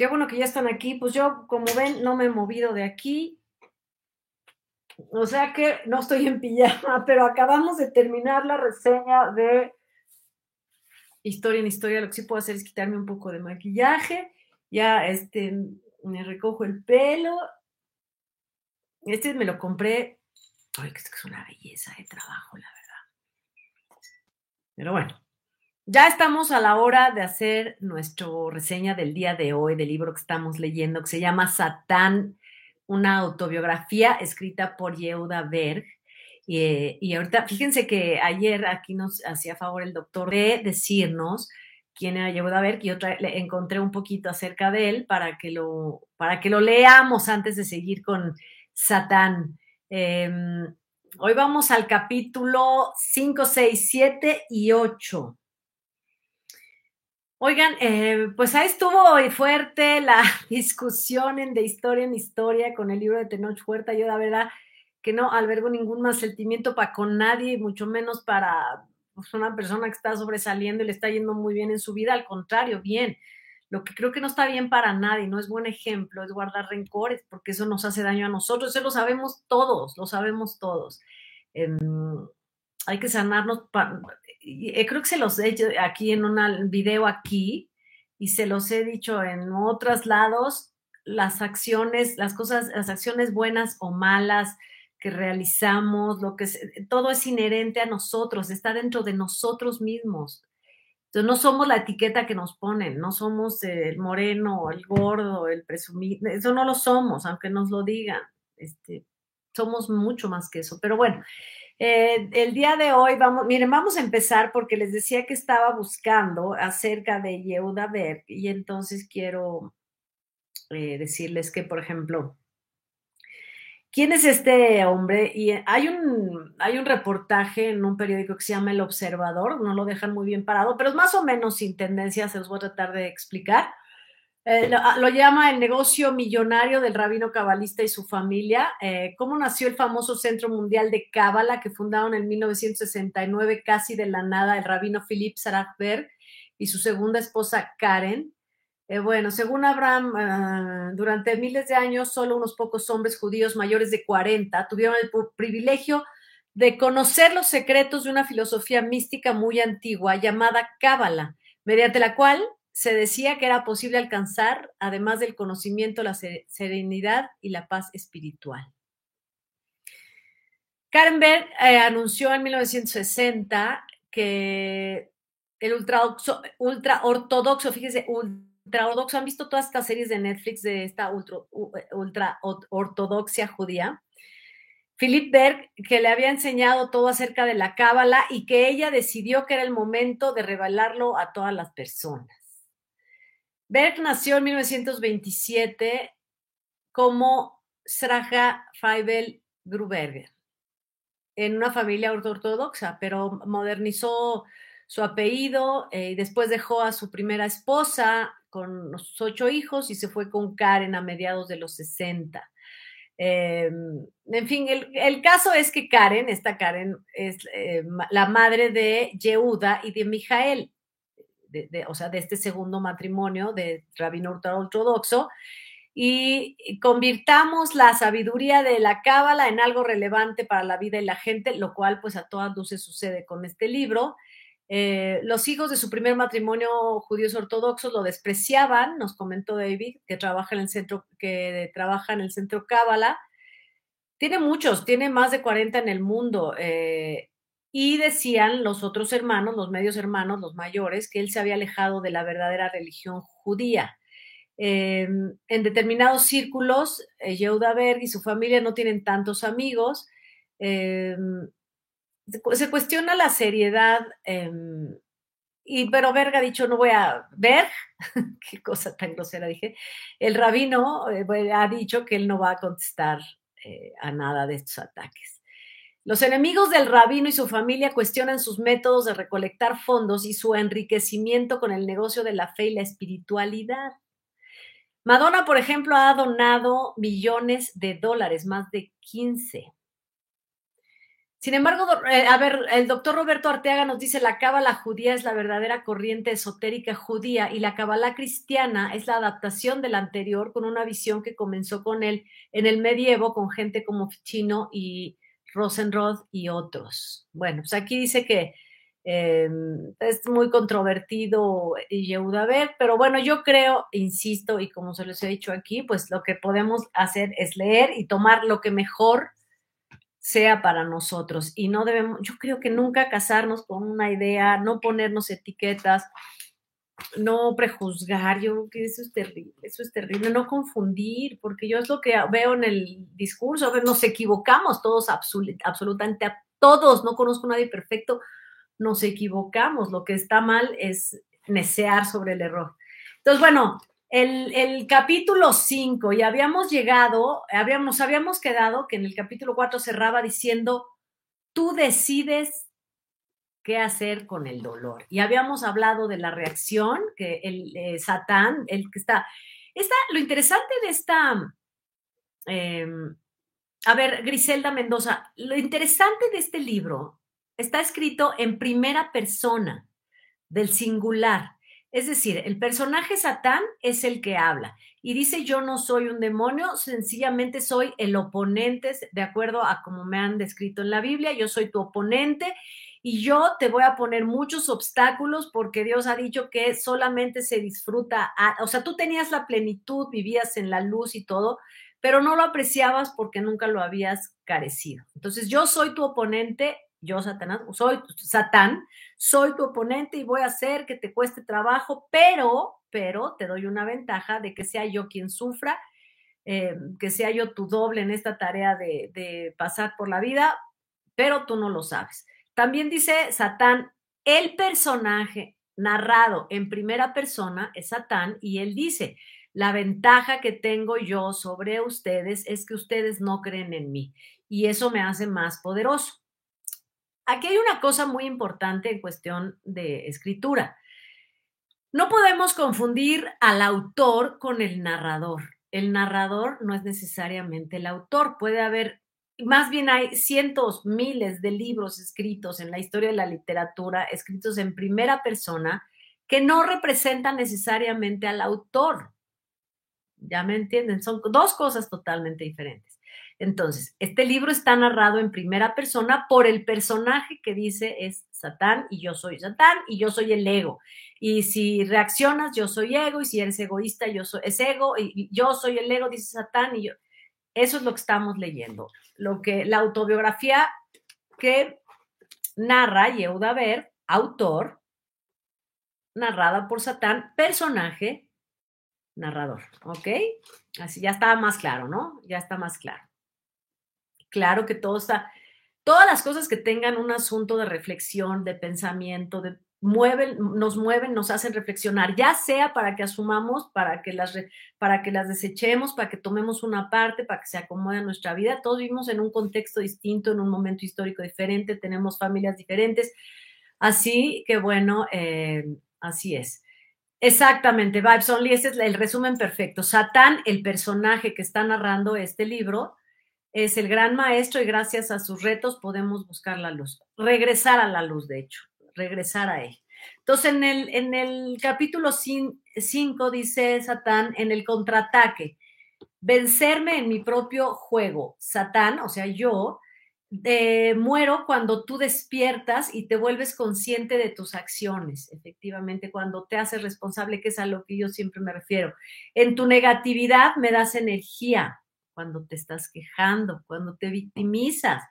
Qué bueno que ya están aquí. Pues yo, como ven, no me he movido de aquí. O sea que no estoy en pijama, pero acabamos de terminar la reseña de Historia en Historia. Lo que sí puedo hacer es quitarme un poco de maquillaje. Ya este, me recojo el pelo. Este me lo compré. Ay, que es una belleza de trabajo, la verdad. Pero bueno, ya estamos a la hora de hacer nuestra reseña del día de hoy del libro que estamos leyendo, que se llama Satán, una autobiografía escrita por Yehuda Berg. Y, ahorita, fíjense que ayer aquí nos hacía favor el doctor de decirnos quién era Yehuda Berg y otra le encontré un poquito acerca de él para que lo, para que lo leamos antes de seguir con Satán. Eh, hoy vamos al capítulo 5, 6, 7 y 8. Oigan, eh, pues ahí estuvo fuerte la discusión en de historia en historia con el libro de Tenoch Huerta. Yo la verdad que no albergo ningún más sentimiento para con nadie, mucho menos para pues, una persona que está sobresaliendo y le está yendo muy bien en su vida. Al contrario, bien. Lo que creo que no está bien para nadie, no es buen ejemplo, es guardar rencores, porque eso nos hace daño a nosotros. Eso lo sabemos todos, lo sabemos todos. Eh, hay que sanarnos. Pa, creo que se los he hecho aquí en un video aquí y se los he dicho en otros lados, las acciones, las cosas, las acciones buenas o malas que realizamos, lo que es, todo es inherente a nosotros, está dentro de nosotros mismos. Entonces no somos la etiqueta que nos ponen, no somos el moreno, el gordo, el presumido, eso no lo somos, aunque nos lo digan. Este, somos mucho más que eso. Pero bueno, eh, el día de hoy vamos, miren, vamos a empezar porque les decía que estaba buscando acerca de Yehuda Berg y entonces quiero eh, decirles que, por ejemplo, ¿quién es este hombre? Y hay un, hay un reportaje en un periódico que se llama El Observador, no lo dejan muy bien parado, pero es más o menos sin tendencia, se los voy a tratar de explicar. Eh, lo, lo, llama el negocio millonario del rabino cabalista y su familia. Eh, ¿Cómo nació el famoso Centro Mundial de Cábala que fundaron en 1969 casi de la nada el rabino Philip Sarafberg y su segunda esposa Karen? Eh, bueno, según Abraham, uh, durante miles de años solo unos pocos hombres judíos mayores de 40 tuvieron el privilegio de conocer los secretos de una filosofía mística muy antigua llamada Cábala, mediante la cual se decía que era posible alcanzar, además del conocimiento, la serenidad y la paz espiritual. Karen Berg eh, anunció en 1960 que el ultra, ortodoxo, fíjese, ultra ortodoxo, han visto todas estas series de Netflix de esta ultra, ultra ortodoxia judía. Philip Berg, que le había enseñado todo acerca de la cábala y que ella decidió que era el momento de revelarlo a todas las personas. Berg nació en 1927 como Sraja Feibel Gruberger en una familia ortodoxa, pero modernizó su apellido eh, y después dejó a su primera esposa con sus ocho hijos y se fue con Karen a mediados de los 60. Eh, en fin, el, el, caso es que Karen, esta Karen, es eh, la madre de Yehuda y de Mijael, de, o sea, de este segundo matrimonio de rabino ortodoxo. y convirtamos la sabiduría de la cábala en algo relevante para la vida y la gente, lo cual pues a todas luces sucede con este libro. Eh, los hijos de su primer matrimonio judíos ortodoxos lo despreciaban, nos comentó David, que trabaja en el centro, que trabaja en el centro Cábala. Tiene muchos, tiene más de 40 en el mundo. Eh, y decían los otros hermanos, los medios hermanos, los mayores, que él se había alejado de la verdadera religión judía. Eh, en determinados círculos, Yehuda Berg y su familia no tienen tantos amigos se cuestiona la seriedad, em, y pero Berg ha dicho, no voy a ver, qué cosa tan grosera dije, el rabino eh, ha dicho que él no va a contestar eh, a nada de estos ataques. Los enemigos del rabino y su familia cuestionan sus métodos de recolectar fondos y su enriquecimiento con el negocio de la fe y la espiritualidad. Madonna, por ejemplo, ha donado millones de dólares, más de 15 sin embargo, eh, a ver, el doctor Roberto Arteaga nos dice, la cábala judía es la verdadera corriente esotérica judía y la cábala cristiana es la adaptación de la anterior con una visión que comenzó con él en el medievo con gente como Ficino y Rosenroth y otros. Bueno, pues aquí dice que em, es muy controvertido Yehuda ver, pero bueno, yo creo, insisto, y como se les he dicho aquí, pues lo que podemos hacer es leer y tomar lo que mejor sea para nosotros y no debemos, yo creo que nunca casarnos con una idea, no ponernos etiquetas, no prejuzgar, yo que eso es terrible, eso es terrible, no confundir, porque yo es lo que veo en el discurso, nos equivocamos todos, absolutamente a todos, no conozco a nadie perfecto, nos equivocamos, lo que está mal es necear sobre el error. Entonces, bueno, el, capítulo 5, y habíamos llegado, habíamos, habíamos quedado que en el capítulo 4 cerraba diciendo, tú decides qué hacer con el dolor. Y habíamos hablado de la reacción, que el eh, Satán, el que está, está, lo interesante de esta, em, a ver, Griselda Mendoza, lo interesante de este libro está escrito en primera persona, del singular. Es decir, el personaje Satán es el que habla y dice yo no soy un demonio, sencillamente soy el oponente, de acuerdo a como me han descrito en la Biblia, yo soy tu oponente y yo te voy a poner muchos obstáculos porque Dios ha dicho que solamente se disfruta, o sea, tú tenías la plenitud, vivías en la luz y todo, pero no lo apreciabas porque nunca lo habías carecido. Entonces yo soy tu oponente yo, Satanás, soy Satán, soy tu oponente y voy a hacer que te cueste trabajo, pero, pero te doy una ventaja de que sea yo quien sufra, eh, que sea yo tu doble en esta tarea de, de pasar por la vida, pero tú no lo sabes. También dice Satán, el personaje narrado en primera persona es Satán y él dice, la ventaja que tengo yo sobre ustedes es que ustedes no creen en mí y eso me hace más poderoso. Aquí hay una cosa muy importante en cuestión de escritura. No podemos confundir al autor con el narrador. El narrador no es necesariamente el autor. Puede haber, más bien hay cientos, miles de libros escritos en la historia de la literatura, escritos en primera persona, que no representan necesariamente al autor. ¿Ya me entienden? Son dos cosas totalmente diferentes. Entonces, este libro está narrado en primera persona por el personaje que dice es Satán y yo soy Satán y yo soy el ego. Y si reaccionas, yo soy ego y si eres egoísta, yo soy es ego y yo soy el ego, dice Satán y yo. Eso es lo que estamos leyendo. Lo que la autobiografía que narra Yehuda Ver, autor, narrada por Satán, personaje, narrador. ¿Ok? Así ya está más claro, ¿no? Ya está más claro claro que todo está, todas las cosas que tengan un asunto de reflexión, de pensamiento, de mueven, nos mueven, nos hacen reflexionar, ya sea para que asumamos, para que las, para que las desechemos, para que tomemos una parte, para que se acomode a nuestra vida. Todos vivimos en un contexto distinto, en un momento histórico diferente, tenemos familias diferentes. Así que bueno, eh, así es. Exactamente, Vibes Only, ese es el resumen perfecto. Satán, el personaje que está narrando este libro, es el gran maestro y gracias a sus retos podemos buscar la luz, regresar a la luz, de hecho, regresar a él. Entonces, en el, en el capítulo 5 dice Satán, en el contraataque, vencerme en mi propio juego. Satán, o sea, yo, eh, muero cuando tú despiertas y te vuelves consciente de tus acciones, efectivamente, cuando te haces responsable, que es a lo que yo siempre me refiero. En tu negatividad me das energía, cuando te estás quejando, cuando te victimizas.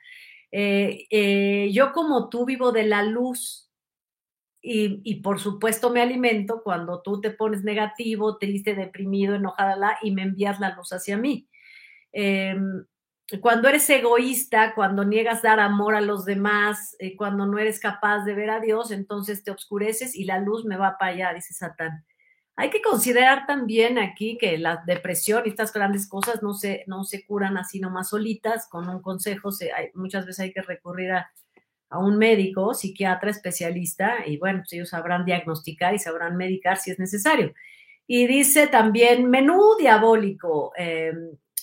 Eh, eh, yo como tú vivo de la luz, y, por supuesto me alimento cuando tú te pones negativo, triste, deprimido, enojada y me envías la luz hacia mí. Eh, cuando eres egoísta, cuando niegas dar amor a los demás, eh, cuando no eres capaz de ver a Dios, entonces te oscureces y la luz me va para allá, dice Satán. Hay que considerar también aquí que la depresión y estas grandes cosas no se, no se curan así nomás solitas, con un consejo, se, hay, muchas veces hay que recurrir a, a un médico, psiquiatra, especialista, y bueno, pues ellos sabrán diagnosticar y sabrán medicar si es necesario. Y dice también menú diabólico, eh,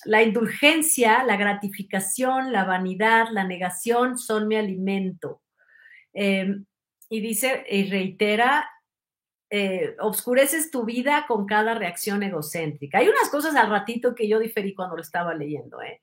la indulgencia, la gratificación, la vanidad, la negación son mi alimento. Eh, y dice y reitera, eh, obscureces tu vida con cada reacción egocéntrica. Hay unas cosas al ratito que yo diferí cuando lo estaba leyendo. ¿eh?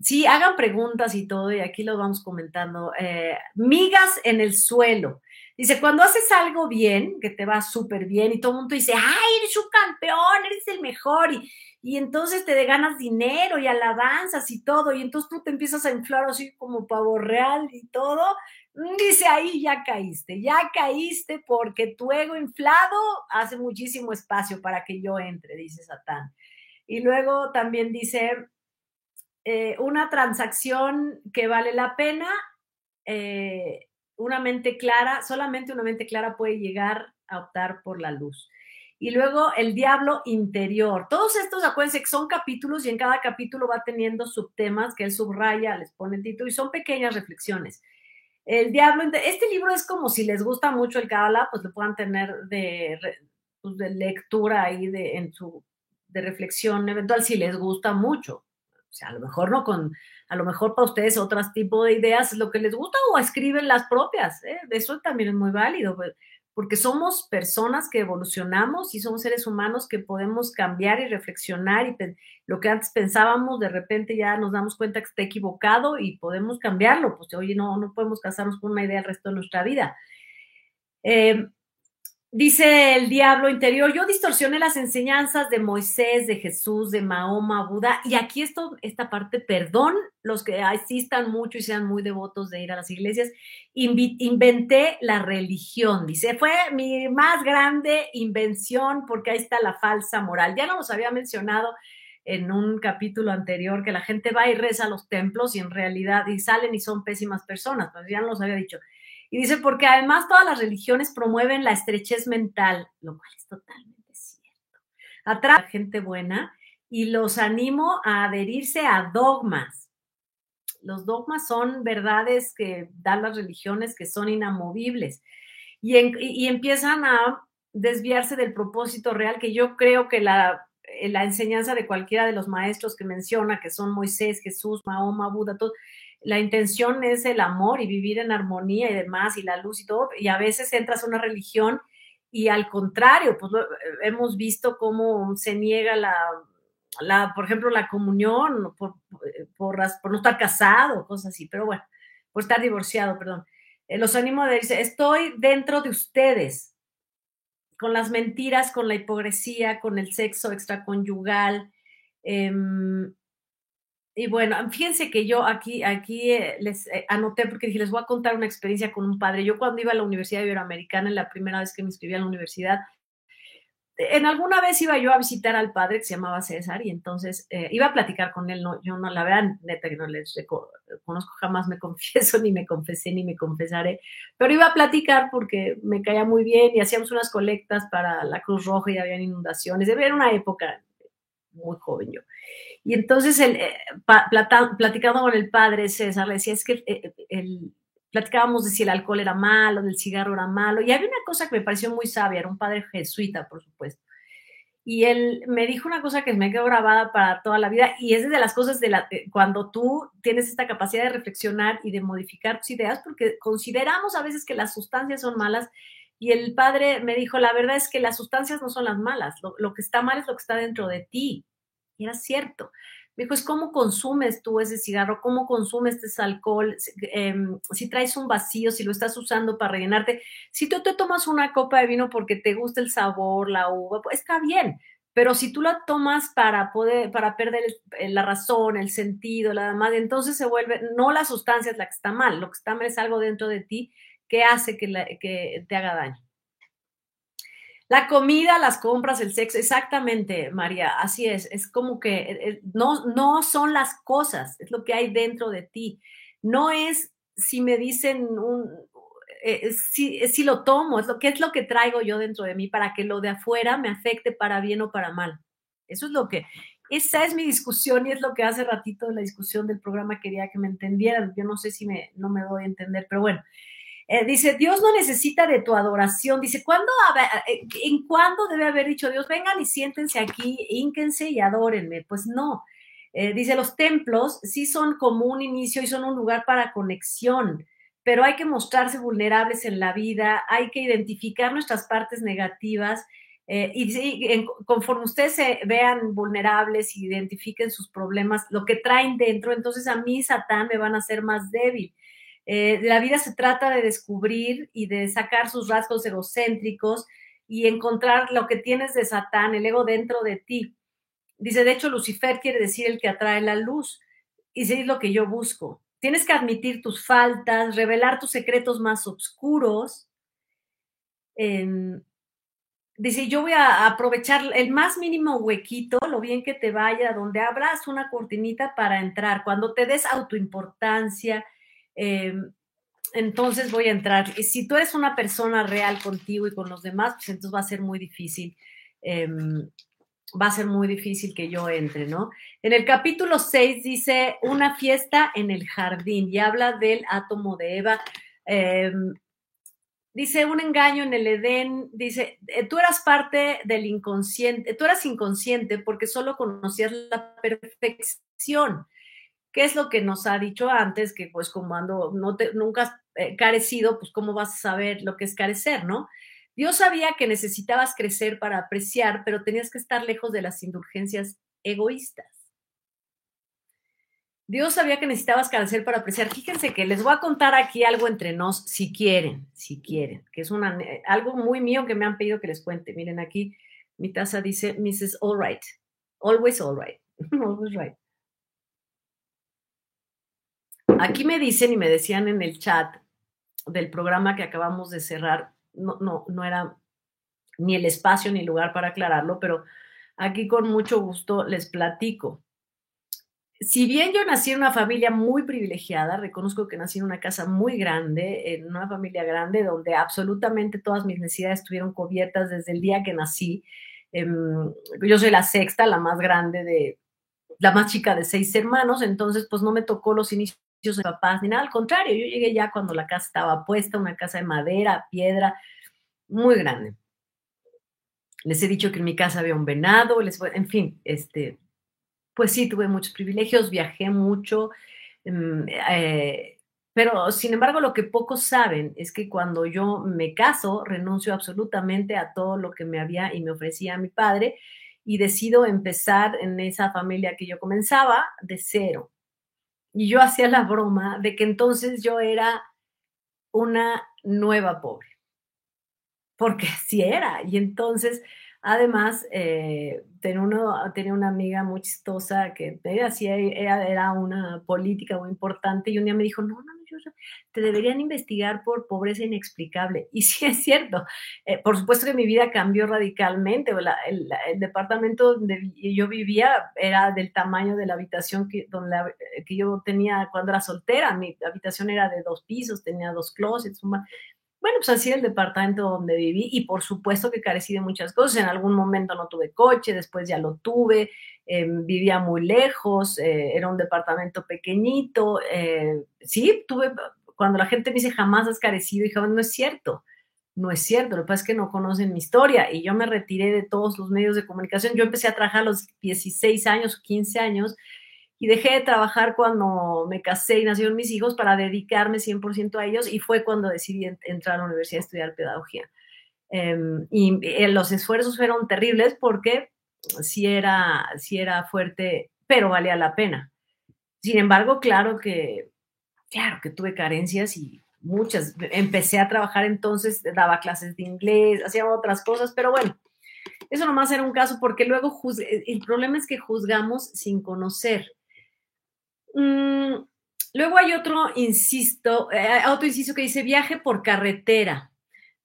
Sí, hagan preguntas y todo, y aquí lo vamos comentando. Eh, migas en el suelo. Dice, cuando haces algo bien, que te va súper bien, y todo el mundo dice, ay, eres un campeón, eres el mejor, y, y entonces te ganas dinero y alabanzas y todo, y entonces tú te empiezas a inflar así como pavo real y todo, dice ahí ya caíste, ya caíste porque tu ego inflado hace muchísimo espacio para que yo entre, dice Satán. Y luego también dice, eh, una transacción que vale la pena, eh, una mente clara, solamente una mente clara puede llegar a optar por la luz. Y luego el diablo interior. Todos estos, acuérdense que son capítulos y en cada capítulo va teniendo subtemas que él subraya, les pone título y son pequeñas reflexiones. El diablo, este libro es como si les gusta mucho el Kabbalah, pues lo puedan tener de, pues de lectura ahí de, en su, de reflexión eventual si les gusta mucho. O sea, a lo mejor no con, a lo mejor para ustedes otros tipo de ideas es lo que les gusta o escriben las propias. ¿eh? Eso también es muy válido, pues, porque somos personas que evolucionamos y somos seres humanos que podemos cambiar y reflexionar y lo que antes pensábamos, de repente ya nos damos cuenta que está equivocado y podemos cambiarlo. Pues oye, no, no podemos casarnos con una idea el resto de nuestra vida. Eh, Dice el diablo interior, yo distorsioné las enseñanzas de Moisés, de Jesús, de Mahoma, Buda, y aquí esto, esta parte, perdón, los que asistan mucho y sean muy devotos de ir a las iglesias, inventé la religión, dice, fue mi más grande invención porque ahí está la falsa moral. Ya no los había mencionado en un capítulo anterior que la gente va y reza a los templos y en realidad y salen y son pésimas personas, pues ya no los había dicho. Y dice, porque además todas las religiones promueven la estrechez mental, lo cual es totalmente cierto. Atrae a gente buena y los animo a adherirse a dogmas. Los dogmas son verdades que dan las religiones que son inamovibles y, empiezan a desviarse del propósito real que yo creo que la, la enseñanza de cualquiera de los maestros que menciona, que son Moisés, Jesús, Mahoma, Buda, todo, la intención es el amor y vivir en armonía y demás, y la luz y todo, y a veces entras a una religión y al contrario, pues hemos visto cómo se niega la, por ejemplo, la comunión por, por, no estar casado, cosas así, pero bueno, por estar divorciado, perdón. Eh, los animo a decir, estoy dentro de ustedes, con las mentiras, con la hipocresía, con el sexo extraconyugal, eh, y bueno, fíjense que yo aquí, aquí eh, les eh, anoté porque dije, les voy a contar una experiencia con un padre. Yo cuando iba a la Universidad Iberoamericana, en la primera vez que me inscribí a la universidad, en alguna vez iba yo a visitar al padre que se llamaba César y entonces eh, iba a platicar con él. No, yo no, la verdad, neta que no les conozco, jamás me confieso, ni me confesé, ni me confesaré, pero iba a platicar porque me caía muy bien y hacíamos unas colectas para la Cruz Roja y habían inundaciones. Era una época muy joven yo. Y entonces, el, eh, platicando con el padre César, le decía, es que eh, el, platicábamos de si el alcohol era malo, del cigarro era malo, y había una cosa que me pareció muy sabia, era un padre jesuita, por supuesto. Y él me dijo una cosa que me quedó grabada para toda la vida, y es de las cosas de la, eh, cuando tú tienes esta capacidad de reflexionar y de modificar tus ideas, porque consideramos a veces que las sustancias son malas, y el padre me dijo, la verdad es que las sustancias no son las malas, lo, lo que está mal es lo que está dentro de ti Y era cierto. Me dijo, es cómo consumes tú ese cigarro, cómo consumes ese alcohol, em, si traes un vacío, si lo estás usando para rellenarte. Si tú te tomas una copa de vino porque te gusta el sabor, la uva, pues está bien. Pero si tú la tomas para poder, para perder la razón, el sentido, la demás, entonces se vuelve, no la sustancia es la que está mal, lo que está mal es algo dentro de ti que hace que, que te haga daño. La comida, las compras, el sexo, exactamente, María, así es. Es como que eh, eh, no, no son las cosas, es lo que hay dentro de ti. No es si me dicen un, eh, si, si, lo tomo, es lo que es lo que traigo yo dentro de mí para que lo de afuera me afecte para bien o para mal. Eso es lo que, esa es mi discusión y es lo que hace ratito en la discusión del programa quería que me entendieran. Yo no sé si me, no me doy a entender, pero bueno, eh, dice, Dios no necesita de tu adoración. Dice, ¿cuándo, eh, ¿en cuándo debe haber dicho Dios, vengan y siéntense aquí, ínquense y adórenme? Pues no. Eh, dice, los templos sí son como un inicio y son un lugar para conexión, pero hay que mostrarse vulnerables en la vida, hay que identificar nuestras partes negativas. y conforme ustedes se vean vulnerables identifiquen sus problemas, lo que traen dentro, entonces a mí, Satán, me van a hacer más débil. Eh, la vida se trata de descubrir y de sacar sus rasgos egocéntricos y encontrar lo que tienes de Satán, el ego dentro de ti. Dice, de hecho, Lucifer quiere decir el que atrae la luz. Y es lo que yo busco. Tienes que admitir tus faltas, revelar tus secretos más oscuros. dice, yo voy a aprovechar el más mínimo huequito, lo bien que te vaya, donde abras una cortinita para entrar. Cuando te des autoimportancia, Em, entonces voy a entrar. Si tú eres una persona real contigo y con los demás, pues entonces va a ser muy difícil. Em, va a ser muy difícil que yo entre, ¿no? En el capítulo 6 dice una fiesta en el jardín y habla del átomo de Eva. Em, dice un engaño en el Edén, dice, eh, tú eras parte del inconsciente, tú eras inconsciente porque solo conocías la perfección. ¿Qué es lo que nos ha dicho antes? Que pues como ando, no te, nunca has eh, carecido, pues cómo vas a saber lo que es carecer, ¿no? Dios sabía que necesitabas crecer para apreciar, pero tenías que estar lejos de las indulgencias egoístas. Dios sabía que necesitabas carecer para apreciar. Fíjense que les voy a contar aquí algo entre nos, si quieren, si quieren, que es una, algo muy mío que me han pedido que les cuente. Miren aquí, mi taza dice Mrs. All Right, always all right, always right. Aquí me dicen y me decían en el chat del programa que acabamos de cerrar, no, no, no era ni el espacio ni el lugar para aclararlo, pero aquí con mucho gusto les platico. Si bien yo nací en una familia muy privilegiada, reconozco que nací en una casa muy grande, en una familia grande donde absolutamente todas mis necesidades estuvieron cubiertas desde el día que nací. Em, yo soy la sexta, la más grande de, la más chica de seis hermanos, entonces pues no me tocó los inicios de papás ni nada, al contrario, yo llegué ya cuando la casa estaba puesta, una casa de madera, piedra, muy grande. Les he dicho que en mi casa había un venado, les, en fin, este, pues sí, tuve muchos privilegios, viajé mucho, mm, eh, pero sin embargo lo que pocos saben es que cuando yo me caso, renuncio absolutamente a todo lo que me había y me ofrecía mi padre y decido empezar en esa familia que yo comenzaba de cero y yo hacía la broma de que entonces yo era una nueva pobre, porque sí era. Y entonces, además, eh, tenía, uno, tenía una amiga muy chistosa que ella, era una política muy importante y un día me dijo, no, no, te deberían investigar por pobreza inexplicable. Y sí es cierto. Eh, por supuesto que mi vida cambió radicalmente. el, departamento donde yo vivía era del tamaño de la habitación que, eh, que yo tenía cuando era soltera. Mi habitación era de dos pisos, tenía dos closets. Bueno, pues así el departamento donde viví y por supuesto que carecí de muchas cosas. En algún momento no tuve coche, después ya lo tuve, em, vivía muy lejos, eh, era un departamento pequeñito. Eh, sí, tuve, cuando la gente me dice jamás has carecido, dije, no es cierto, no es cierto, lo que pasa es que no conocen mi historia y yo me retiré de todos los medios de comunicación. Yo empecé a trabajar a los 16 años, 15 años y dejé de trabajar cuando me casé y nacieron mis hijos para dedicarme 100% a ellos y fue cuando decidí entrar a la universidad a estudiar pedagogía. Em, y eh, los esfuerzos fueron terribles porque sí era, sí era fuerte, pero valía la pena. Sin embargo, claro que, claro que tuve carencias y muchas. Empecé a trabajar entonces, daba clases de inglés, hacía otras cosas, pero bueno, eso nomás era un caso porque luego el problema es que juzgamos sin conocer. Mm, luego hay otro, insisto, eh, otro insisto que dice viaje por carretera.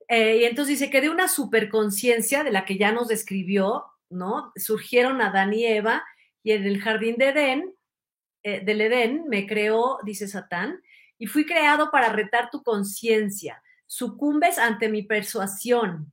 Eh, y entonces dice que de una superconciencia de la que ya nos describió, ¿no? Surgieron Adán y Eva y en el jardín de Edén, eh, del Edén, me creó, dice Satán, y fui creado para retar tu conciencia. Sucumbes ante mi persuasión.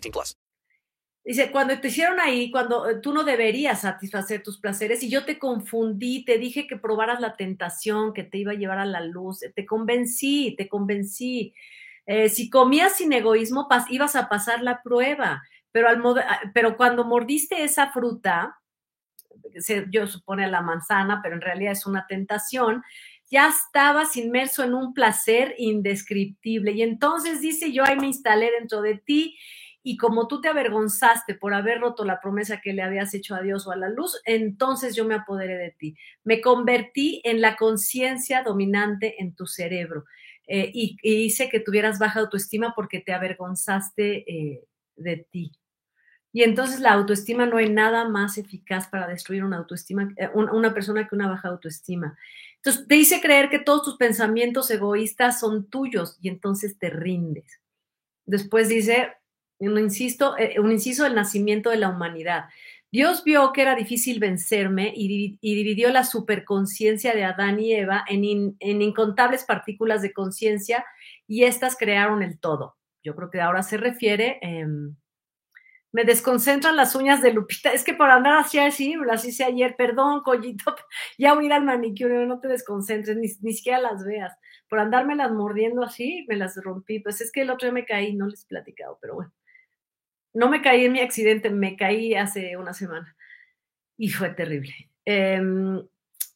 18 plus. Dice, cuando te hicieron ahí, cuando eh, tú no deberías satisfacer tus placeres y yo te confundí, te dije que probaras la tentación que te iba a llevar a la luz, te convencí, te convencí. Eh, si comías sin egoísmo, ibas a pasar la prueba, pero, al ah, pero cuando mordiste esa fruta, yo supone la manzana, pero en realidad es una tentación, ya estabas inmerso en un placer indescriptible. Y entonces dice, yo ahí me instalé dentro de ti y como tú te avergonzaste por haber roto la promesa que le habías hecho a Dios o a la luz, entonces yo me apoderé de ti. Me convertí en la conciencia dominante en tu cerebro eh, y, hice que tuvieras baja autoestima porque te avergonzaste eh, de ti. Y entonces la autoestima no hay nada más eficaz para destruir una autoestima, eh, una persona que una baja autoestima. Entonces te hice creer que todos tus pensamientos egoístas son tuyos y entonces te rindes. Después dice, un, insisto, eh, un inciso del nacimiento de la humanidad. Dios vio que era difícil vencerme y, dividió la superconciencia de Adán y Eva en, en incontables partículas de conciencia y éstas crearon el todo. Yo creo que ahora se refiere, eh, me desconcentran las uñas de Lupita. Es que por andar así, así, las hice ayer, perdón, collito, ya voy a al manicure, no te desconcentres, ni, ni siquiera las veas. Por andarme las mordiendo así, me las rompí. Pues es que el otro día me caí, no les he platicado, pero bueno no me caí en mi accidente, me caí hace una semana y fue terrible. Em,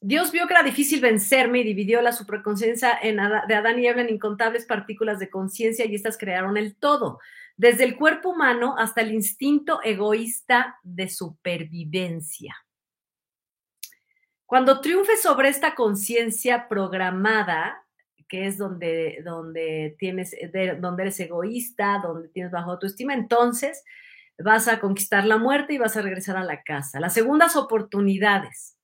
Dios vio que era difícil vencerme y dividió la supraconciencia de Adán y Eva en incontables partículas de conciencia y estas crearon el todo, desde el cuerpo humano hasta el instinto egoísta de supervivencia. Cuando triunfe sobre esta conciencia programada, que es donde, donde, tienes, donde eres egoísta, donde tienes bajo autoestima, entonces vas a conquistar la muerte y vas a regresar a la casa. Las segundas oportunidades.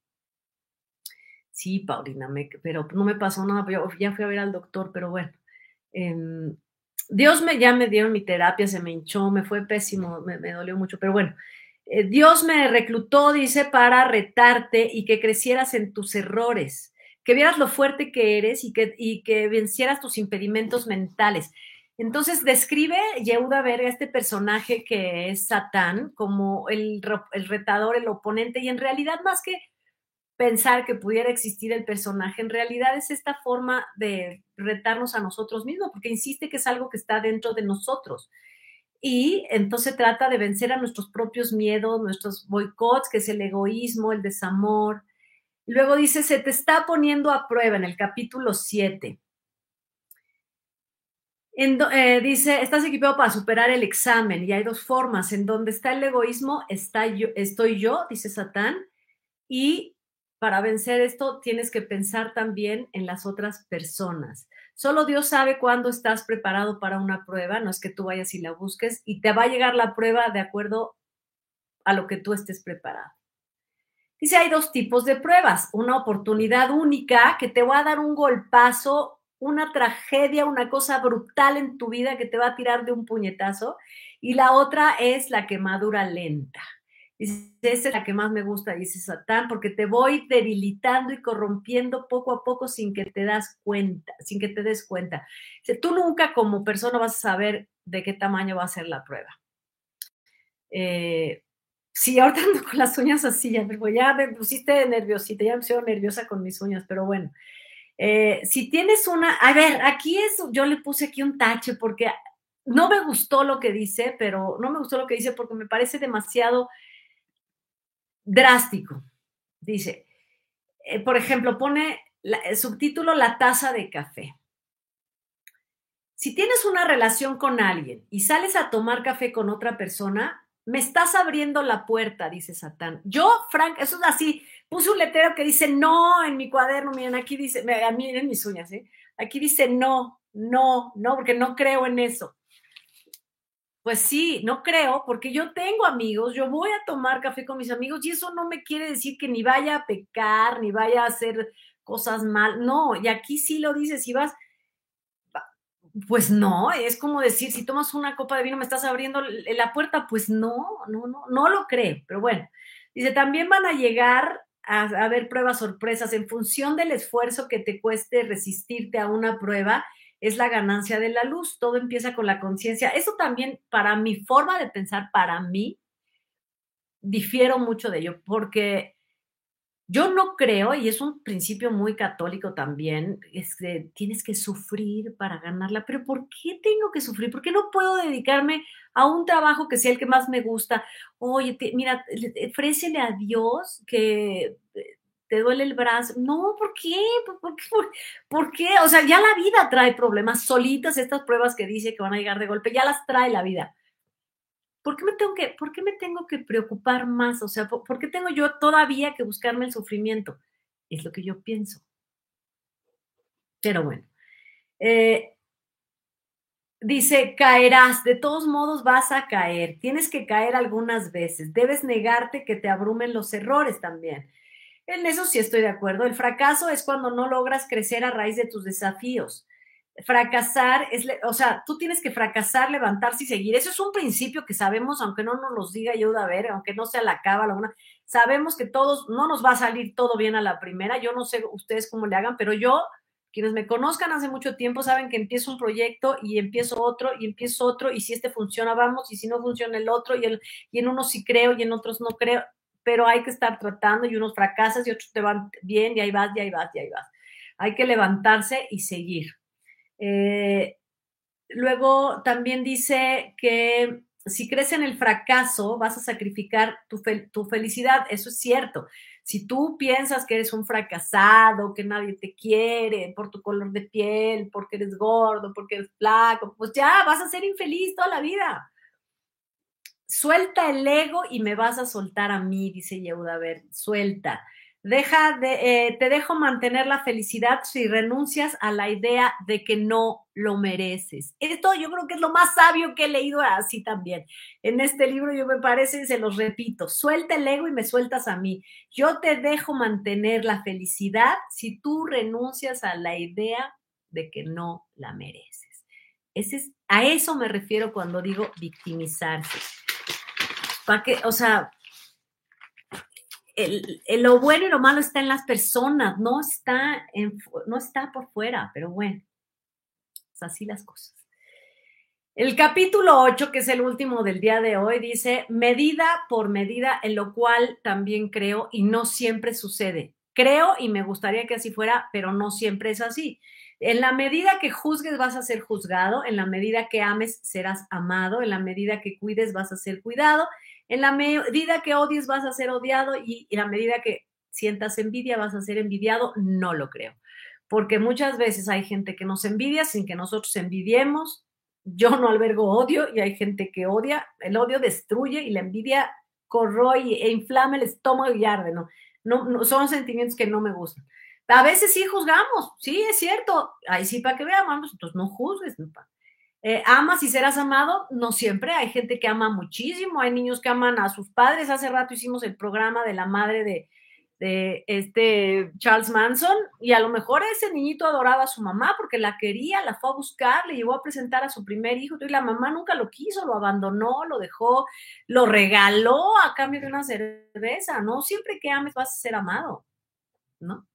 Sí, Paulina, pero no me pasó nada, ya fui a ver al doctor, pero bueno. Em, Dios me, ya me dieron mi terapia, se me hinchó, me fue pésimo, me, me dolió mucho, pero bueno, eh, Dios me reclutó, dice, para retarte y que crecieras en tus errores que vieras lo fuerte que eres y que, y que vencieras tus impedimentos mentales. Entonces describe Yehuda Verga este personaje que es Satán como el, el, retador, el oponente, y en realidad más que pensar que pudiera existir el personaje, en realidad es esta forma de retarnos a nosotros mismos, porque insiste que es algo que está dentro de nosotros. Y entonces trata de vencer a nuestros propios miedos, nuestros boicots, que es el egoísmo, el desamor, Luego dice, se te está poniendo a prueba en el capítulo 7. Eh, dice, estás equipado para superar el examen y hay dos formas. En donde está el egoísmo, está yo, estoy yo, dice Satán, y para vencer esto tienes que pensar también en las otras personas. Solo Dios sabe cuándo estás preparado para una prueba, no es que tú vayas y la busques y te va a llegar la prueba de acuerdo a lo que tú estés preparado. Dice, hay dos tipos de pruebas. Una oportunidad única que te va a dar un golpazo, una tragedia, una cosa brutal en tu vida que te va a tirar de un puñetazo. Y la otra es la quemadura lenta. Dice, esa es la que más me gusta, dice Satán, porque te voy debilitando y corrompiendo poco a poco sin que te das cuenta, sin que te des cuenta. Tú nunca como persona vas a saber de qué tamaño va a ser la prueba. Eh, Sí, ahorita ando con las uñas así, ya, ya me pusiste nerviosita, ya me pusieron nerviosa con mis uñas, pero bueno. Eh, si tienes una, a ver, aquí es, yo le puse aquí un tache porque no me gustó lo que dice, pero no me gustó lo que dice porque me parece demasiado drástico. Dice, eh, por ejemplo, pone el subtítulo La taza de café. Si tienes una relación con alguien y sales a tomar café con otra persona, me estás abriendo la puerta, dice Satán. Yo, Frank, eso es así, puse un letrero que dice no en mi cuaderno, miren, aquí dice, miren mis uñas, ¿eh? Aquí dice no, no, no, porque no creo en eso. Pues sí, no creo, porque yo tengo amigos, yo voy a tomar café con mis amigos y eso no me quiere decir que ni vaya a pecar, ni vaya a hacer cosas mal. No, y aquí sí lo dice, si vas, pues no, es como decir, si tomas una copa de vino me estás abriendo la puerta, pues no, no, no, no lo creo, pero bueno. Dice, también van a llegar a, a ver pruebas sorpresas en función del esfuerzo que te cueste resistirte a una prueba, es la ganancia de la luz. Todo empieza con la conciencia. Eso también, para mi forma de pensar, para mí, difiero mucho de ello, porque yo no creo, y es un principio muy católico también, es que tienes que sufrir para ganarla, pero ¿por qué tengo que sufrir? ¿Por qué no puedo dedicarme a un trabajo que sea el que más me gusta? Oye, te- mira, le- ofrécele a Dios que eh, te duele el brazo. No, ¿por qué? ¿Por, qué? ¿Por- por qué? O sea, ya la vida trae problemas solitas, estas pruebas que dice que van a llegar de golpe, ya las trae la vida. ¿Por qué me tengo que, por qué me tengo que preocupar más? O sea, ¿por, qué tengo yo todavía que buscarme el sufrimiento? Es lo que yo pienso. Pero bueno. Eh, dice, caerás, de todos modos vas a caer, tienes que caer algunas veces, debes negarte que te abrumen los errores también. En eso sí estoy de acuerdo. El fracaso es cuando no logras crecer a raíz de tus desafíos fracasar es, o sea, tú tienes que fracasar, levantarse y seguir. Eso es un principio que sabemos, aunque no nos los diga yo a ver, aunque no sea la cábala, una, sabemos que todos, no nos va a salir todo bien a la primera. Yo no sé ustedes cómo le hagan, pero yo, quienes me conozcan hace mucho tiempo, saben que empiezo un proyecto y empiezo otro y empiezo otro, y si este funciona, vamos, y si no funciona el otro, y, el, y en unos sí creo y en otros no creo, pero hay que estar tratando y unos fracasas y otros te van bien y ahí vas, y ahí vas, y ahí vas. Hay que levantarse y seguir. Eh, luego también dice que si crees en el fracaso, vas a sacrificar tu, tu, felicidad. Eso es cierto. Si tú piensas que eres un fracasado, que nadie te quiere por tu color de piel, porque eres gordo, porque eres flaco, pues ya vas a ser infeliz toda la vida. Suelta el ego y me vas a soltar a mí, dice Yehuda. A ver, suelta. Deja de, eh, te dejo mantener la felicidad si renuncias a la idea de que no lo mereces. Esto yo creo que es lo más sabio que he leído así también. En este libro yo me parece, se los repito, suelta el ego y me sueltas a mí. Yo te dejo mantener la felicidad si tú renuncias a la idea de que no la mereces. Ese es, a eso me refiero cuando digo victimizarse. ¿Para qué? O sea, lo bueno y lo malo está en las personas, no está, no está por fuera, pero bueno, es así las cosas. El capítulo 8, que es el último del día de hoy, dice, medida por medida, en lo cual también creo y no siempre sucede. Creo y me gustaría que así fuera, pero no siempre es así. En la medida que juzgues vas a ser juzgado, en la medida que ames serás amado, en la medida que cuides vas a ser cuidado, en la medida que odies vas a ser odiado y en la medida que sientas envidia vas a ser envidiado, no lo creo. Porque muchas veces hay gente que nos envidia sin que nosotros envidiemos. Yo no albergo odio y hay gente que odia. El odio destruye y la envidia corroe e inflama el estómago y arde. No, no, no son sentimientos que no me gustan. A veces sí juzgamos, sí, es cierto. Ahí sí, para que veamos, entonces no juzgues. Eh, amas y serás amado, no siempre. Hay gente que ama muchísimo, hay niños que aman a sus padres. Hace rato hicimos el programa de la madre de, de este Charles Manson y a lo mejor ese niñito adoraba a su mamá porque la quería, la fue a buscar, le llevó a presentar a su primer hijo y la mamá nunca lo quiso, lo abandonó, lo dejó, lo regaló a cambio de una cerveza. No siempre que ames vas a ser amado, ¿no?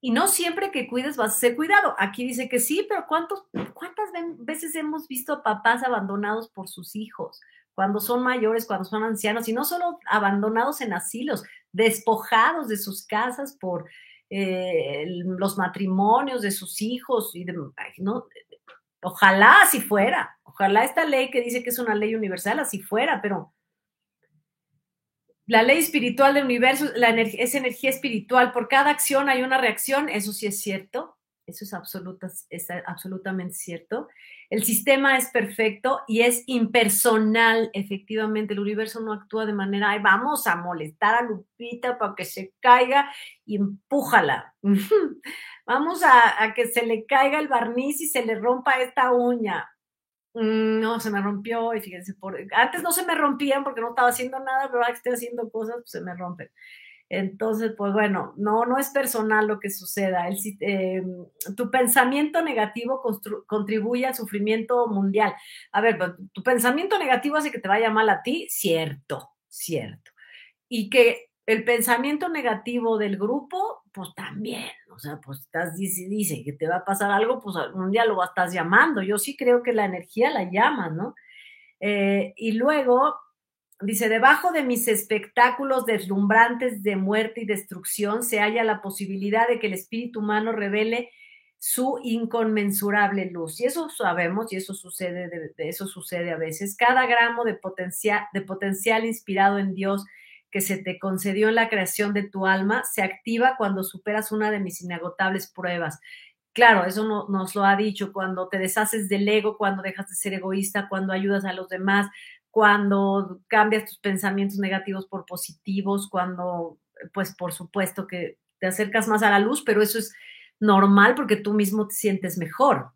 Y no siempre que cuides vas a ser cuidado. Aquí dice que sí, pero ¿cuántos, ¿cuántas veces hemos visto a papás abandonados por sus hijos? cuando son mayores, cuando son ancianos, y no solo abandonados en asilos, despojados de sus casas por eh, los matrimonios de sus hijos, y de, ¿no? ojalá así fuera, ojalá esta ley que dice que es una ley universal así fuera, pero la ley espiritual del universo la energía, es energía espiritual, por cada acción hay una reacción, eso sí es cierto, eso es, absoluta, es absolutamente cierto. El sistema es perfecto y es impersonal, efectivamente. El universo no actúa de manera, vamos a molestar a Lupita para que se caiga y empújala. vamos a, que se le caiga el barniz y se le rompa esta uña. Mm, no, se me rompió y fíjense, antes no se me rompían porque no estaba haciendo nada, pero ahora que estoy haciendo cosas, pues se me rompen. Entonces, pues bueno, no, no es personal lo que suceda. El, eh, tu pensamiento negativo contribuye al sufrimiento mundial. A ver, tu pensamiento negativo hace que te vaya mal a ti, cierto, cierto. Y que el pensamiento negativo del grupo, pues también, o sea, pues estás, dice, dice que te va a pasar algo, pues un día lo estás llamando. Yo sí creo que la energía la llama, ¿no? Eh, y luego, Dice, debajo de mis espectáculos deslumbrantes de muerte y destrucción se halla la posibilidad de que el espíritu humano revele su inconmensurable luz. Y eso sabemos, y eso sucede, de, eso sucede a veces. Cada gramo de potencial, de potencial inspirado en Dios que se te concedió en la creación de tu alma se activa cuando superas una de mis inagotables pruebas. Claro, eso no, nos lo ha dicho, cuando te deshaces del ego, cuando dejas de ser egoísta, cuando ayudas a los demás, cuando cambias tus pensamientos negativos por positivos, cuando, pues por supuesto que te acercas más a la luz, pero eso es normal porque tú mismo te sientes mejor.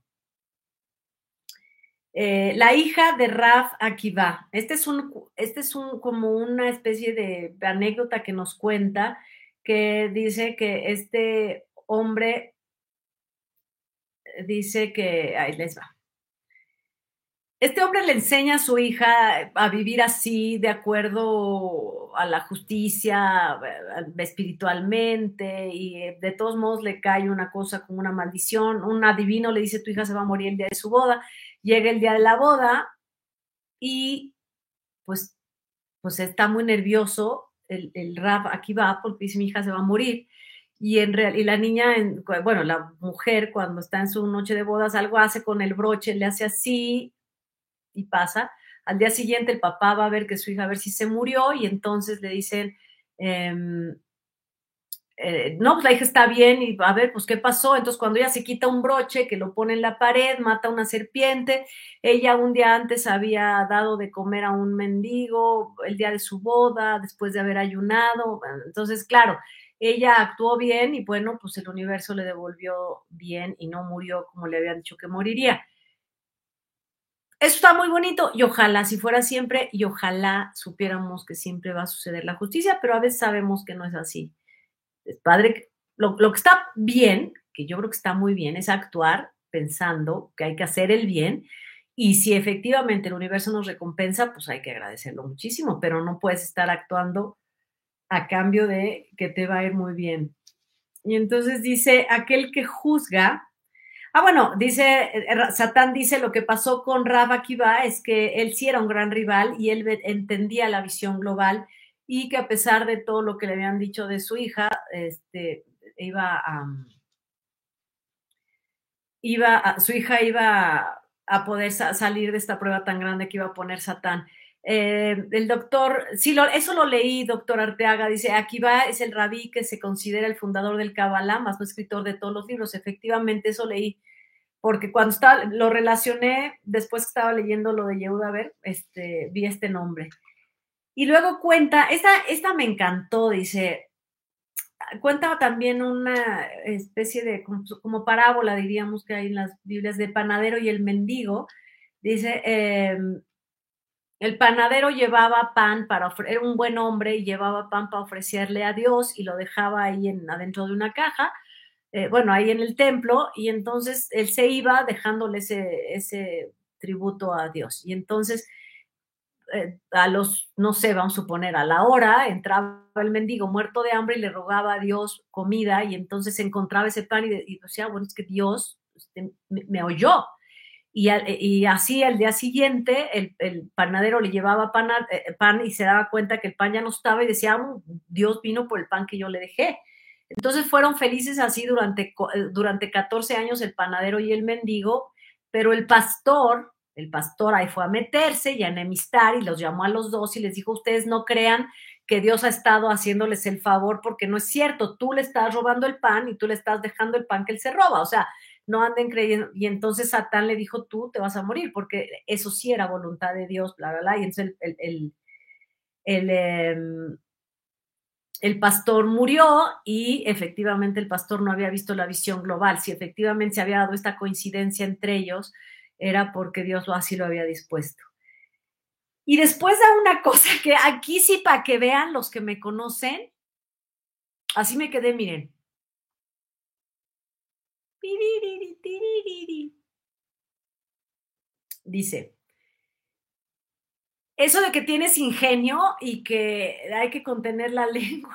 Eh, la hija de Raf Akiva. Este es un, este es un como una especie de anécdota que nos cuenta que dice que este hombre dice que ahí les va. Este hombre le enseña a su hija a vivir así, de acuerdo a la justicia, eh, espiritualmente, y eh, de todos modos le cae una cosa como una maldición. Un adivino le dice, tu hija se va a morir el día de su boda. Llega el día de la boda y pues, pues está muy nervioso. El, rap aquí va porque dice, mi hija se va a morir. Y, en real, y la niña, bueno, la mujer cuando está en su noche de bodas, algo hace con el broche, le hace así y pasa. Al día siguiente el papá va a ver que su hija a ver si se murió y entonces le dicen, em, eh, no, pues la hija está bien y a ver, pues qué pasó. Entonces cuando ella se quita un broche que lo pone en la pared, mata a una serpiente, ella un día antes había dado de comer a un mendigo el día de su boda, después de haber ayunado. Entonces, claro, ella actuó bien y bueno, pues el universo le devolvió bien y no murió como le habían dicho que moriría. Eso está muy bonito y ojalá si fuera siempre y ojalá supiéramos que siempre va a suceder la justicia, pero a veces sabemos que no es así. Padre, lo, que está bien, que yo creo que está muy bien, es actuar pensando que hay que hacer el bien y si efectivamente el universo nos recompensa, pues hay que agradecerlo muchísimo, pero no puedes estar actuando a cambio de que te va a ir muy bien. Y entonces dice, aquel que juzga Ah, bueno, dice, eh, Satán dice lo que pasó con Rab Akiva es que él sí era un gran rival y él entendía la visión global y que a pesar de todo lo que le habían dicho de su hija, este, iba a, iba su hija iba a poder salir de esta prueba tan grande que iba a poner Satán. Eh, el doctor, sí, lo, eso lo leí, doctor Arteaga, dice, Akiva es el rabí que se considera el fundador del Kabbalah, más no escritor de todos los libros. Efectivamente, eso leí, porque cuando estaba, lo relacioné, después que estaba leyendo lo de Yehuda, a ver, este, vi este nombre. Y luego cuenta, esta, esta me encantó, dice, cuenta también una especie de, como, parábola, diríamos que hay en las Biblias, de panadero y el mendigo. Dice, eh, el panadero llevaba pan para ofrecer, un buen hombre y llevaba pan para ofrecerle a Dios y lo dejaba ahí en, adentro de una caja, eh, bueno, ahí en el templo, y entonces él se iba dejándole ese, ese tributo a Dios. Y entonces, eh, a los, no sé, vamos a suponer, a la hora entraba el mendigo muerto de hambre y le rogaba a Dios comida, y entonces encontraba ese pan y, decía, bueno, es que Dios este, me oyó y, así el día siguiente el, el panadero le llevaba pan, eh, pan, y se daba cuenta que el pan ya no estaba y decía, ah, Dios vino por el pan que yo le dejé. Entonces fueron felices así durante, eh, durante 14 años el panadero y el mendigo, pero el pastor, el pastor ahí fue a meterse y a enemistar y los llamó a los dos y les dijo, ustedes no crean que Dios ha estado haciéndoles el favor porque no es cierto, tú le estás robando el pan y tú le estás dejando el pan que él se roba, o sea, no anden creyendo. Y entonces Satán le dijo, tú te vas a morir porque eso sí era voluntad de Dios, bla, bla, bla. Y entonces el, el, el, em, el pastor murió y efectivamente el pastor no había visto la visión global. Si efectivamente se había dado esta coincidencia entre ellos, era porque Dios así lo había dispuesto. Y después da una cosa que aquí sí, para que vean los que me conocen, así me quedé, miren. Dice, eso de que tienes ingenio y que hay que contener la lengua.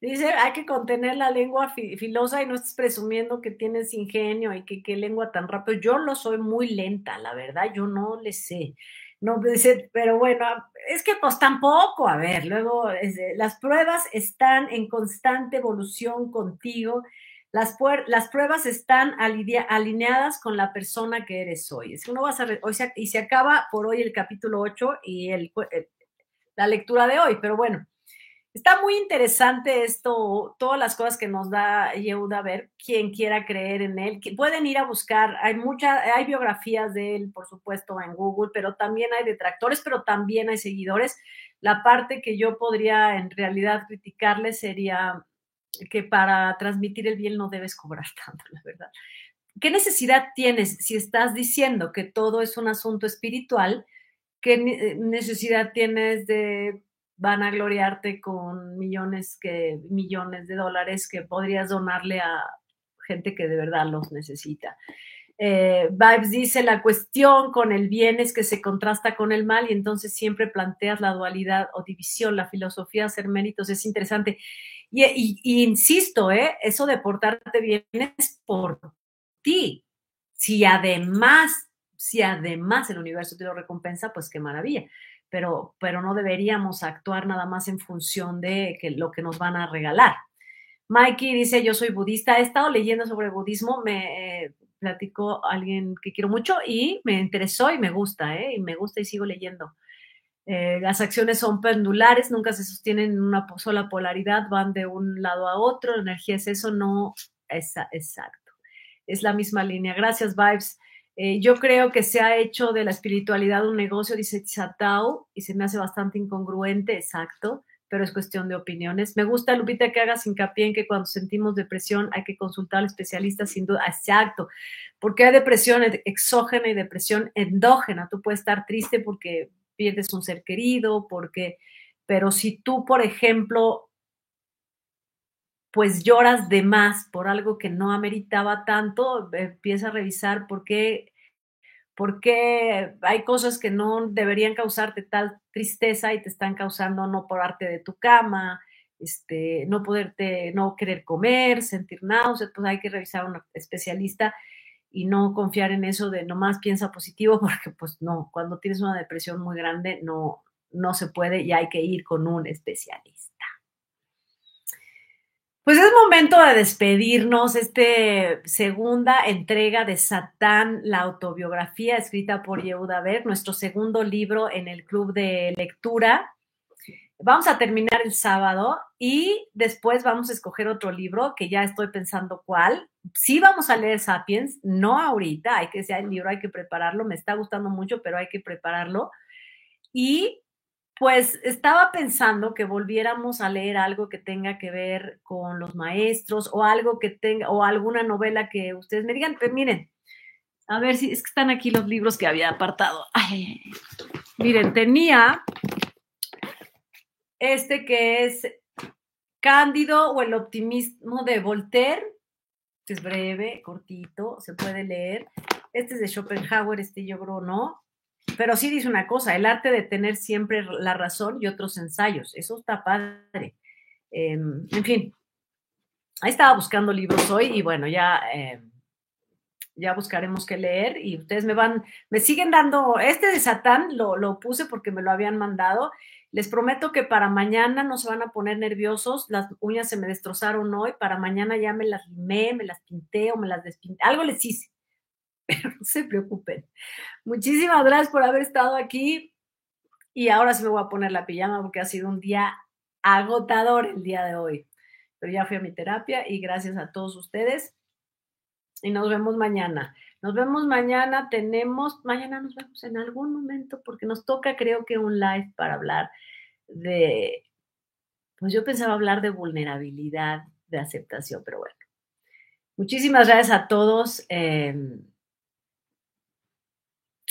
Dice, hay que contener la lengua filosa y no estés presumiendo que tienes ingenio y que qué lengua tan rápido. Yo lo soy muy lenta, la verdad, yo no le sé. No, dice, pero bueno, es que pues tampoco, a ver, luego las pruebas están en constante evolución contigo las, pruebas están alineadas con la persona que eres hoy. Es que uno vas a hoy y se acaba por hoy el capítulo 8 y el, eh, la lectura de hoy, pero bueno, está muy interesante esto, todas las cosas que nos da Yehuda a ver, quien quiera creer en él, pueden ir a buscar, hay muchas, hay biografías de él, por supuesto, en Google, pero también hay detractores, pero también hay seguidores. La parte que yo podría en realidad criticarle sería que para transmitir el bien no debes cobrar tanto, la verdad. ¿Qué necesidad tienes si estás diciendo que todo es un asunto espiritual? ¿Qué necesidad tienes de vanagloriarte con millones, que, millones de dólares que podrías donarle a gente que de verdad los necesita? Eh, Vibes dice, la cuestión con el bien es que se contrasta con el mal y entonces siempre planteas la dualidad o división. La filosofía de hacer méritos es interesante. Y, insisto, ¿eh? eso de portarte bien es por ti. Si además, si además el universo te lo recompensa, pues qué maravilla. Pero, pero no deberíamos actuar nada más en función de que, lo que nos van a regalar. Mikey dice, yo soy budista, he estado leyendo sobre budismo, me eh, platicó alguien que quiero mucho y me interesó y me gusta, ¿eh? y me gusta y sigo leyendo. Eh, las acciones son pendulares, nunca se sostienen en una sola polaridad, van de un lado a otro, la energía es eso, no es exacto. Es la misma línea. Gracias, Vibes. Eh, yo creo que se ha hecho de la espiritualidad un negocio, dice Chatao, y se me hace bastante incongruente, exacto, pero es cuestión de opiniones. Me gusta, Lupita, que hagas hincapié en que cuando sentimos depresión hay que consultar al especialista, sin duda, exacto, porque hay depresión exógena y depresión endógena. Tú puedes estar triste porque pierdes un ser querido, porque, pero si tú, por ejemplo, pues lloras de más por algo que no ameritaba tanto, empieza a revisar por qué, por qué hay cosas que no deberían causarte tal tristeza y te están causando no arte de tu cama, este, no poderte, no querer comer, sentir náuseas, pues hay que revisar a un especialista y no confiar en eso de nomás piensa positivo, porque pues no, cuando tienes una depresión muy grande no, no se puede y hay que ir con un especialista. Pues es momento de despedirnos, esta segunda entrega de Satán, la autobiografía escrita por Yehuda Ver, nuestro segundo libro en el club de lectura. Vamos a terminar el sábado y después vamos a escoger otro libro que ya estoy pensando cuál. Sí vamos a leer Sapiens, no ahorita, hay que ser el libro, hay que prepararlo, me está gustando mucho, pero hay que prepararlo. Y pues estaba pensando que volviéramos a leer algo que tenga que ver con los maestros o algo que tenga, o alguna novela que ustedes me digan, pues miren, a ver si es que están aquí los libros que había apartado. miren, tenía este que es Cándido o el optimismo de Voltaire, es breve, cortito, se puede leer. Este es de Schopenhauer, este yo creo. Pero sí dice una cosa, el arte de tener siempre la razón y otros ensayos. Eso está padre. Em, en fin, ahí estaba buscando libros hoy y bueno, ya, em, ya buscaremos qué leer y ustedes me van, me siguen dando, este de Satán lo, lo puse porque me lo habían mandado. Les prometo que para mañana no se van a poner nerviosos, las uñas se me destrozaron hoy, para mañana ya me las limé, me las pinté o me las despinté, algo les hice, pero no se preocupen. Muchísimas gracias por haber estado aquí y ahora sí me voy a poner la pijama porque ha sido un día agotador el día de hoy, pero ya fui a mi terapia y gracias a todos ustedes y nos vemos mañana. Nos vemos mañana, tenemos, mañana nos vemos en algún momento porque nos toca creo que un live para hablar de, pues yo pensaba hablar de vulnerabilidad, de aceptación, pero bueno. Muchísimas gracias a todos eh,